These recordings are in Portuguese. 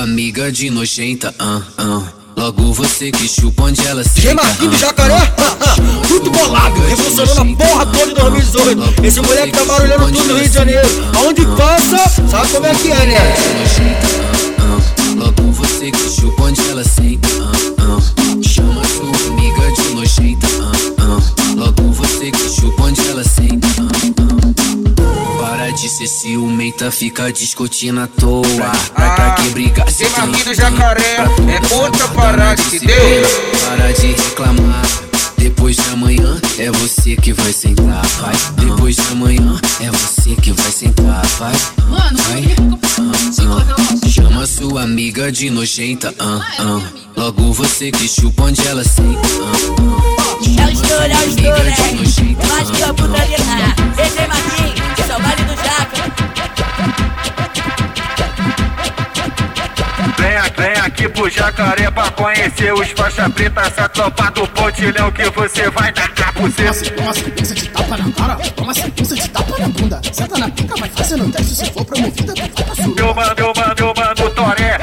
sua amiga de nojenta, ah, ah. Logo você que chupa onde ela se. G Marquinhos Jacaré, tudo bolado, revolucionando a porra toda em 2018. Esse moleque tá barulhando tudo no Rio de Janeiro. Aonde passa, sabe como é que é, né? Logo você que chupa onde ela senta, ah, ah. Chama sua amiga de nojenta, fica discutindo à toa. Pra, pra que brigar se Tem tem aqui do jacaré, é outra parada que deu. Para de reclamar. Depois de amanhã é você que vai sentar, vai. Depois de amanhã é você que vai sentar, vai. Mano, vai. vai. Ah, Chama sua amiga de nojenta, ah, ah. Logo você que chupa onde ela senta, ah, É o estouro, é o estouro, Eu acho que eu. Esse aqui, pro jacaré pra conhecer os faixa preta. Essa tropa do pontilhão que você vai dar pra você. Toma sequência de tapa na cara, toma sequência de tapa na bunda. Senta na pica, vai fazendo teste. Se for promovida, tu vai pra sua. Meu mano, meu mano, meu mano, Toré.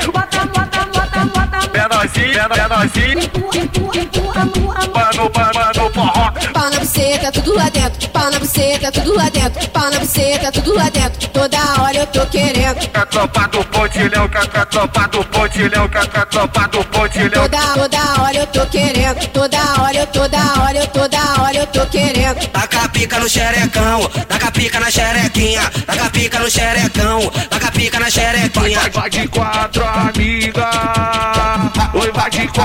Empurra, empurra. Mano, mano, mano, porró. Pau na buceta, tudo lá dentro. Pau na buceta, tudo lá dentro. Pau na buceta, tudo lá dentro. Toda hora eu tô querendo. Que a tropa do pontilhão, que a que a tropa do pontilhão, que a que a tropa do pontilhão. Toda, toda hora eu tô querendo. Toda hora eu, toda hora eu, toda hora eu tô querendo. Taca a pica no xerecão, taca a pica na xerequinha, taca a pica no xerecão, taca a pica na xerequinha. Vai, vai de quatro, amiga.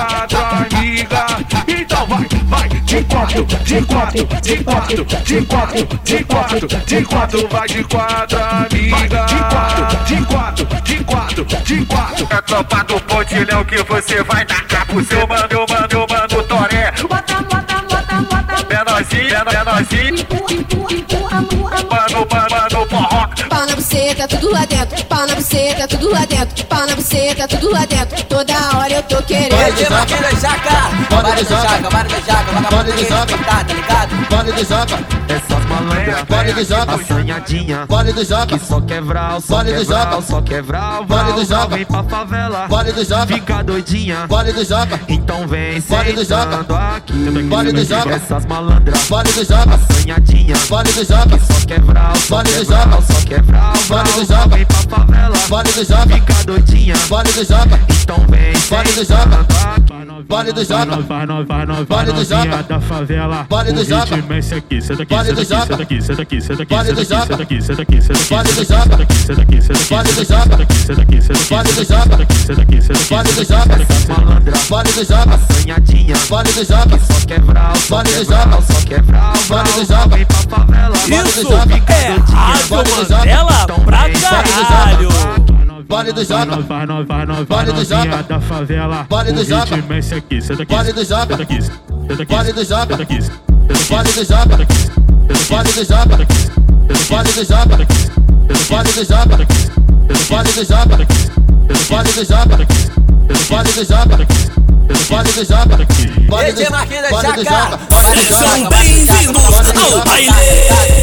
Amiga. Então vai, vai de quatro, de quatro, de quatro, de quatro, de quatro, de quatro, vai de quatro, amiga. De quatro, de quatro, de quatro, de quatro. É a tropa do pontilhão que você vai dar pro seu mano, mano, mano, Toré. Bota, bota, bota, bota. Menorzinho, menorzinho. Empurra, empurra, empurra, empurra. Mano, mano, mano, porró. Buceta, tudo lá dentro. Pau na buceta, tudo lá dentro. Pau na buceta, tudo lá dentro. Toda hora eu tô querendo. Esse é Marquinhos da Jaca. Baile do Jaca, baile do Jaca. Vagabundo que respeitar, tá ligado? Vale do Joca, Essas malandras vale do Joca, assanhadinha vale do Joca, Que só quebrar, só quebrar, só quebrar Vale do Joca. Vem pra favela, vale do Joca, fica doidinha vale do Joca, Então vem do Joca. sentando aqui Vale do Joca. Essas malandras vale do Joca, assanhadinha vale do Joca, Só quebrar, só quebrar, só quebrar Vale do Joca. Vem pra favela, vale do Joca, fica doidinha. Vale do Joca, Então vem Vale do aqui vale do Joca, Vai, vai, vai, vai, Vale do Joca. da favela. Vale do Joca. é esse aqui, senta aqui, Vale senta do aqui, Joca. senta aqui, senta aqui, senta aqui, Vale senta do aqui, Joca. senta aqui, senta aqui, senta aqui, Vale do senta Joca. aqui, senta aqui, senta aqui, Vale do senta Joca. aqui, senta aqui, senta aqui, Vale do senta Joca. aqui, senta aqui, senta aqui, Vale do senta aqui, Joca. senta aqui, Malandra, vale do Joca, assanhadinha vale do Joca, Só quebrar, Vale do Joca. só quebrar Vale do Joca. Vem pra favela, Vale do Isso Joca. é Rádio Vale do Joca. Mandela pra Vale do Joca. caralho. Vale do Joca, Vai, vai, vai, vai, Vale do novinha Joca. da favela. Vale do Joca. é esse aqui, senta aqui, Vale do Joca. senta aqui, Vale do Joca. senta aqui, Vale do Joca. aqui, senta aqui, Vale do Joca. aqui, senta aqui, Vale do Joca. aqui, senta aqui, Vale do Joca. aqui, senta aqui, Vale do Joca. Vale aqui, do Joca. Vale do Joca. aqui, senta aqui, Vale do Joca, vale do é. Joca, Vale do Joca, São bem-vindos ao baile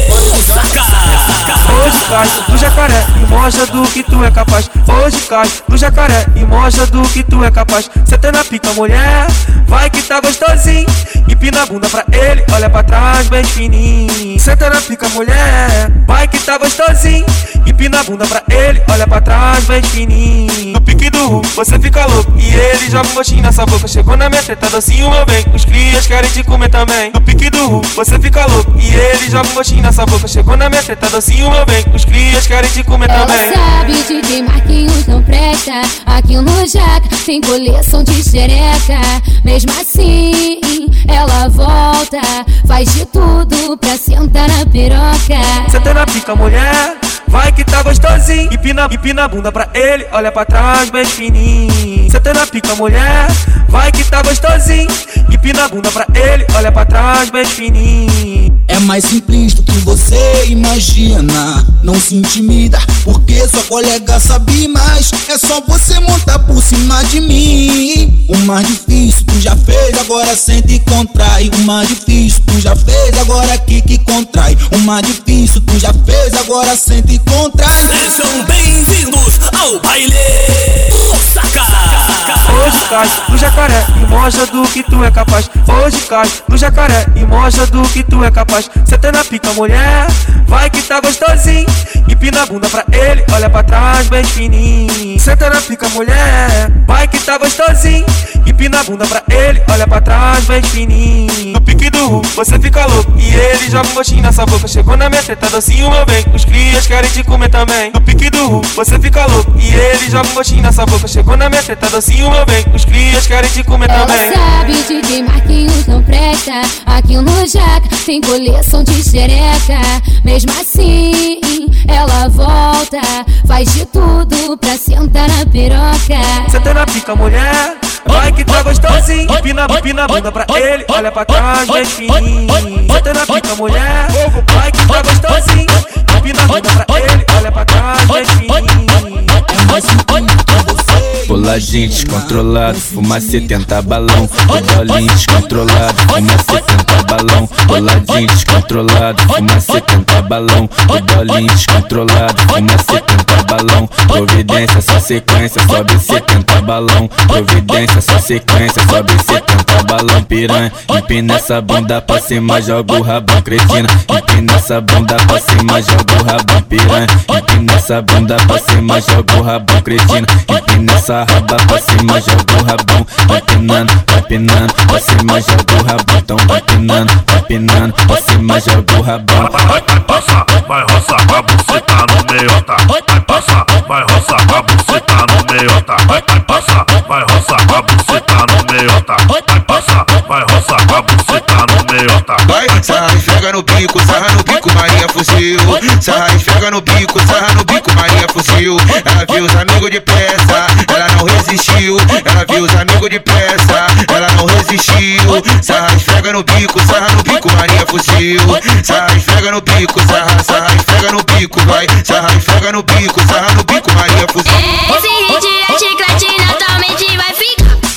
do Jaca. Hoje cai no jacaré e mostra do que tu é capaz. Hoje cai no jacaré e mostra do que tu é capaz. Senta na pica, mulher, vai que tá gostosinho. Empina a bunda pra ele, olha pra trás, bem fininho. Senta na pica, mulher, vai que tá gostosinho. Empina a bunda pra ele, olha pra trás, bem fininho. No pique do Ru, você fica louco. E ele joga um gostinho nessa boca. Chegou na minha treta, docinho, meu bem. Os crias querem te comer também. No pique do Ru, você fica louco. E ele joga um gostinho nessa boca. Chegou na minha treta, docinho, meu bem. Os crias querem te comer Ela também. sabe, DJ Marquinhos não presta. Aqui no Jaca tem coleção de xereca. Mesmo assim, ela volta. Faz de tudo pra sentar na piroca. Senta na pica, mulher. Vai que tá gostosinho. Empina, empina a bunda pra ele, olha pra trás, bem fininho. Senta na pica, mulher. Vai que tá gostosinho. Empina a bunda pra ele, olha pra trás, bem fininho. É mais simples do que você imagina. Não se intimida, porque sua colega sabe mais. É só você montar por cima de mim. O mais difícil tu já fez, agora sente e contrai. O mais difícil tu já fez, agora aqui que contrai. O mais difícil tu já fez, agora sente e contrai. Sejam bem-vindos ao baile. Cai no jacaré e mostra do que tu é capaz. Hoje cai no jacaré e mostra do que tu é capaz. Senta na pica, mulher, vai que tá gostosinho. Empina a bunda pra ele, olha pra trás, bem fininho. Senta na pica, mulher, vai que tá gostosinho. Empina a bunda pra ele, olha pra trás, bem fininho. No pique do ru, você fica louco. E ele joga um gostinho nessa boca. Chegou na minha teta, docinho, meu bem. Os crias querem te comer também. No pique do ru, você fica louco. E ele joga um gostinho nessa boca. Chegou na minha teta, docinho, meu bem. Os crias querem te comer Ela também. sabe, DJ Marquinhos não presta. Aqui no Jaca tem coleção de xereca. Mesmo assim, ela volta. Faz de tudo pra sentar na piroca. Senta na pica, mulher. Vai que tá gostosinho. Empina, empina a bunda pra ele, olha pra trás, bem fininho. Senta na pica, mulher. Vai que tá gostosinho. Empina a bunda pra ele, olha pra trás, bem fininho. Boladinho descontrolado, fuma 70 balão. Bolinho descontrolado, fuma 70 balão. Boladinho descontrolado, fuma 70 balão. Bolinho descontrolado, fuma 70 balão. Providência, só sequência, sobe 70 balão. Providência, só sequência, sobe 70 balão. Piranha, empina essa bunda pra cima, joga o rabão, cretina. Empina essa bunda pra cima, joga o rabão, piranha. Empina essa bunda pra cima, joga o rabão, cretina. Empina essa raba pra cima, joga o rabão. Vai pinando, vai pinando, pra cima, joga o rabão. Então vai pinando, vai pinando, pra cima, joga o rabão. Vai passar, vai roçar a buceta no meiota. Vai passar, vai roçar a buceta no meiota. Vai passar, vai roçar a buceta no meiota. Vai passar, vai roçar a buceta no meiota. Vai, sarra esfrega no bico, sarra no bico, Maria fuzil. Sarra esfrega no bico, sarra no bico, Maria fuzil. Ela viu os amigos de pressa, ela não resistiu. Ela viu os amigos de pressa, ela não resistiu. Sarra esfrega no bico, sarra no bico, Maria fuzil. Sarra esfrega no bico, sarra, sarra esfrega no bico, vai. Sarra esfrega no bico, sarra no bico, Maria fuzil. Esse hit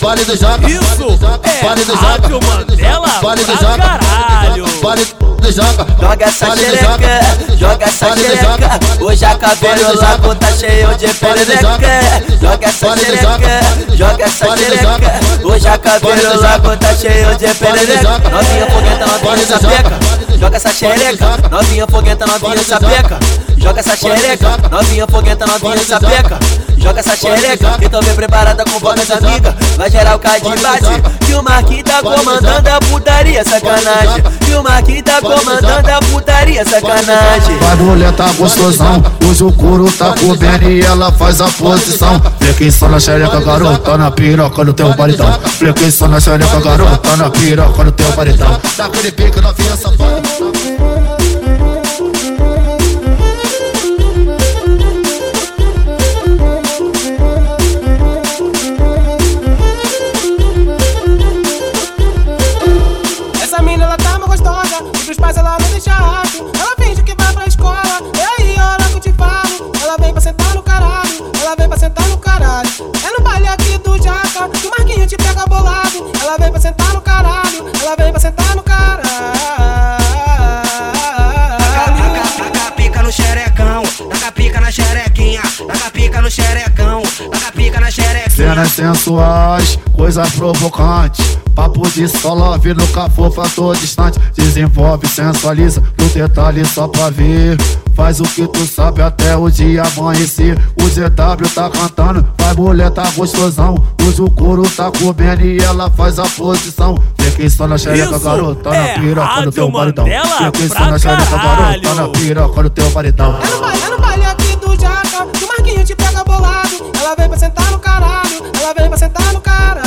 Vale do Jaca, Isso vale do é Rádio Mandela vale do Jaca, caralho. vale do Jaca. Joga essa xereca, joga essa xereca. Hoje a cabelo lago tá cheio de perereca. Joga essa xereca, joga essa xereca. Hoje a cabelo do lago tá cheio de perereca. Novinha foguenta, novinha sapeca. Joga essa xereca, novinha foguenta, novinha sapeca. Joga essa xereca, novinha foguenta, novinha sapeca. Joga essa xereca, Jaca. então vem preparada com do amigas. Vai gerar o cara de base. Que o Marquinhos tá comandando a putaria, sacanagem. Que o Marquinhos tá comandando a putaria, sacanagem. Mulher tá gostosão, hoje o couro tá comendo e ela faz a posição. Flequei só na xereca, garota, na piroca no teu baritão. Flequei só na xereca, garota, na piroca no teu baritão. Daquele pique novinha safada. Cenas sensuais, coisas provocantes. Papo de sola, vi no cafofa, tô distante. Desenvolve, sensualiza, no detalhe só pra ver. Faz o que tu sabe até o dia amanhecer. O ZW tá cantando, vai mulher tá gostosão. Hoje o couro tá comendo e ela faz a posição. Fiquei só na xereca, garota, na é piroca no Rádio teu. Mandela Fiquei só na xereca, garota, na piroca no teu baritão. É no baile, é no baile aqui do Jaca, que o Marquinho te pega bolado. Ela vem pra sentar no caralho, ela vem pra sentar no caralho.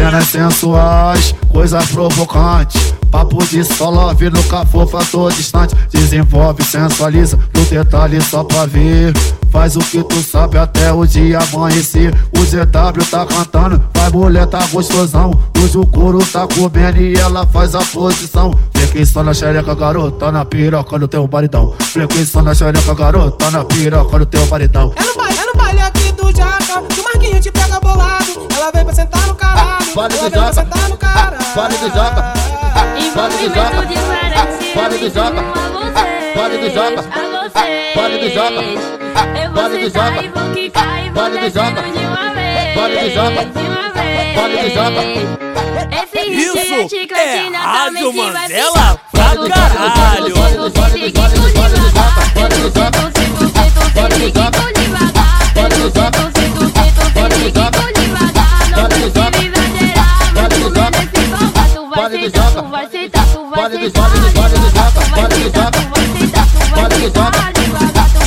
Cenas sensuais, coisas provocantes. Papo de só love, nunca for fator distante. Desenvolve, sensualiza, no detalhe só pra ver. Faz o que tu sabe até o dia amanhecer. O ZW tá cantando, vai mulher tá gostosão. Hoje o couro tá comendo e ela faz a posição. Flequinho na xereca, garota, na piroca no teu baridão. Flequinho na xereca, garota, na piroca no teu baridão. É no baile, é no baile aqui do Jaca que o Marquinho te pega bolado. Caralho. Vale ela do vem pra Jaca. sentar no caralho. Vale do Jaca. Vale do Jaca. Vale do Jaca. Vale do Jaca. Vale do Jaca. Vale do Jaca. Vale do Jaca. Vale do Jaca. Vale do que do bora que toca, bora que toca, bora que toca,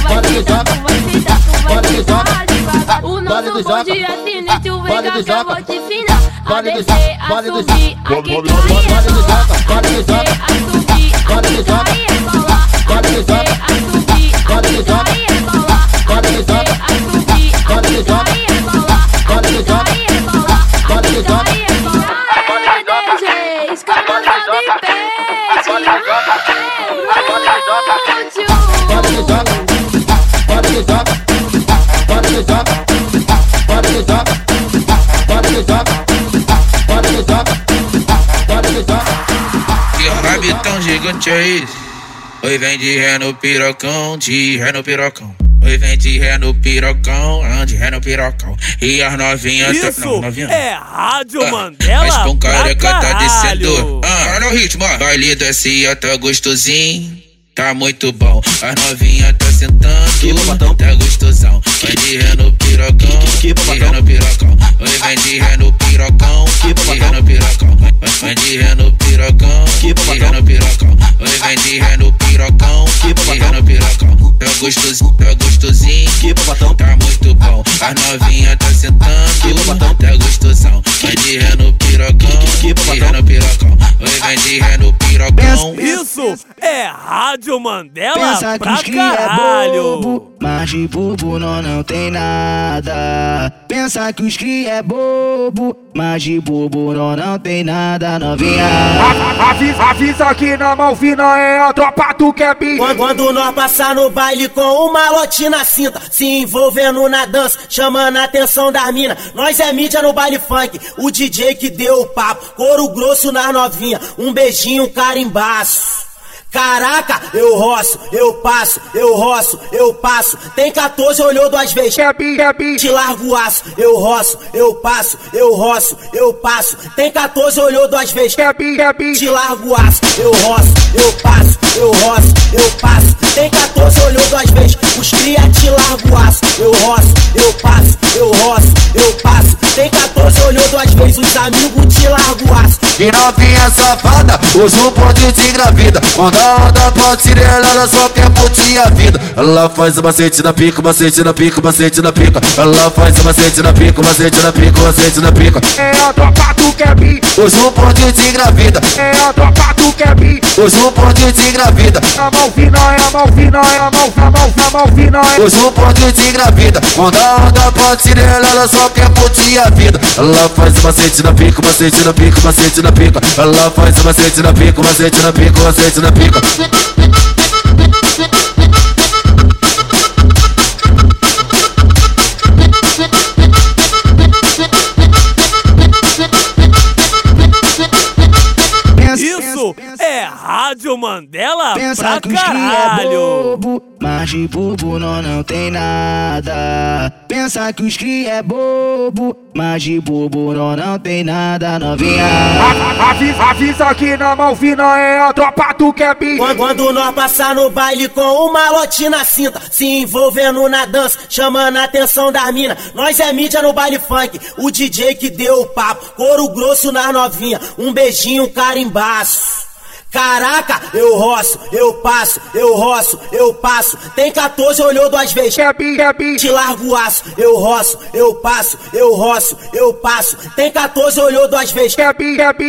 bora que toca, bora que toca. O nosso bonde é sinistro, vem cá que eu vou te ensinar a descer, a subir, a do tá aí do só. Gigante é? Oi, vem de ré no pirocão, de ré no pirocão. Oi, vem de ré no pirocão, ah, de ré no pirocão. E as novinhas tá. Isso Não, novinha. é Rádio Ah, Mandela pão pra careca tá descendo. Ah, olha o ritmo, ó. Baile desce, tá gostosinho. Tá muito bom. As novinhas tá sentando. Tá gostosão. Vai de ré no pirocão. De ré no pirocão. Oi, vem de ré no pirocão. De ré no pirocão. Vai- Vai de ré no pirocão. De ré no pirocão. Oi, vem de ré no pirocão. De ré no pirocão. Tá gostosinho, tá gostosinho. Tá muito bom. As novinhas tá sentando. Tá gostosão. Vai de ré no pirocão. De ré no pirocão. Oi, vem de ré no pirocão. Isso é Rádio Mandela Pensa que pra os cria é caralho. bobo, mas de bobo não, não tem nada. Pensa que os cria é bobo, mas de bobo não, não tem nada, novinha. Avisa, avisa que na Malvina é a tropa do Kevin. Quando, quando nós passar no baile com uma lote na cinta, se envolvendo na dança, chamando a atenção das minas. Nós é mídia no baile funk, o DJ que deu o papo, couro grosso nas novinha, um beijinho, carimbaço. Caraca, eu roço, eu passo, eu roço, eu passo. Tem 14, olhou duas vezes. Te largo o aço, eu roço, eu passo, eu roço, eu passo. Tem 14, olhou duas vezes. Te largo o aço, eu roço, eu passo, eu roço, eu passo. Tem 14, olhou duas vezes. Os cria te largo o aço, eu roço, eu passo, eu roço, eu passo. Tem 14, olhou duas vezes. Os amigos te largo o aço. E novinha safada, hoje o ponte te engravida. Quando a onda pode tirar, ela só quer curtir a vida. Ela faz o macete na pica, macete na pica, macete na pica. Ela faz o macete na pica, macete na pica, macete na pica. É a tropa do Kevin. Hoje o ponte te engravida. É a tropa do Kevin. Hoje o ponte te engravida. A Malvina é a Malvina é a Malvina, a Malvina, a Malvina é. Hoje o ponte te engravida. Quando a onda pode tirar, ela só quer curtir a vida. Ela faz o macete na pica, macete na pica, macete na pica. Ela faz o macete na pica, macete na pica, macete na pica. Mandela Pensa pra que os cria é caralho. bobo, mas de bobo não, não tem nada. Pensa que os cria é bobo, mas de bobo não, não tem nada, novinha. Avisa, avisa que na Malvina é a tropa do Kevin. Quando, quando nós passar no baile com uma lote na cinta, se envolvendo na dança, chamando a atenção das minas. Nós é mídia no baile funk, o DJ que deu o papo, couro grosso nas novinha, um beijinho, carimbaço. Caraca, eu roço, eu passo, eu roço, eu passo. Tem 14, olhou duas vezes. Te largo o aço, eu roço, eu passo, eu roço, eu passo. Tem 14, olhou duas vezes.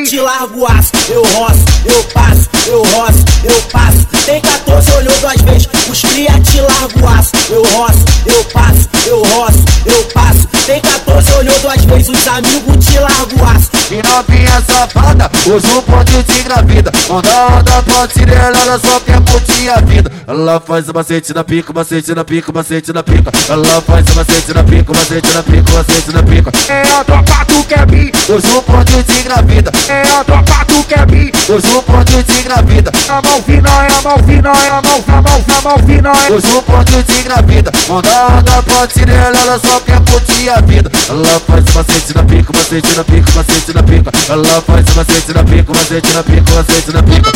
Te largo o aço, eu roço, eu passo, eu roço, eu passo. Tem 14, olhou duas vezes. Os cria te largo aço, eu roço, eu passo, eu roço, eu passo. Tem 14, olhou duas vezes. Os amigos te largo aço. E novinha safada, hoje o ponte te engravida. Onda, onda, pode ela, só quer curtir a vida. Ela faz o macete na pica, macete na pica, macete na pica. Ela faz o macete na pica, macete na pica, macete na pica. É a tropa tu quer vir, Hoje o ponte te engravida. é a tropa tu quer vir. Hoje o ponte te engravida. A Malvina é a Malvina é a Malvina, a Malvina, é. Hoje o ponte te engravida. Onda, onda, pode ela, ela só quer curtir a vida. Ela faz macete na pica, macete na pica, macete na pica. Ela faz macete na pica, macete na pica, macete na pica.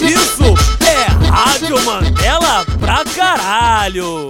Isso é Rádio Mandela pra caralho!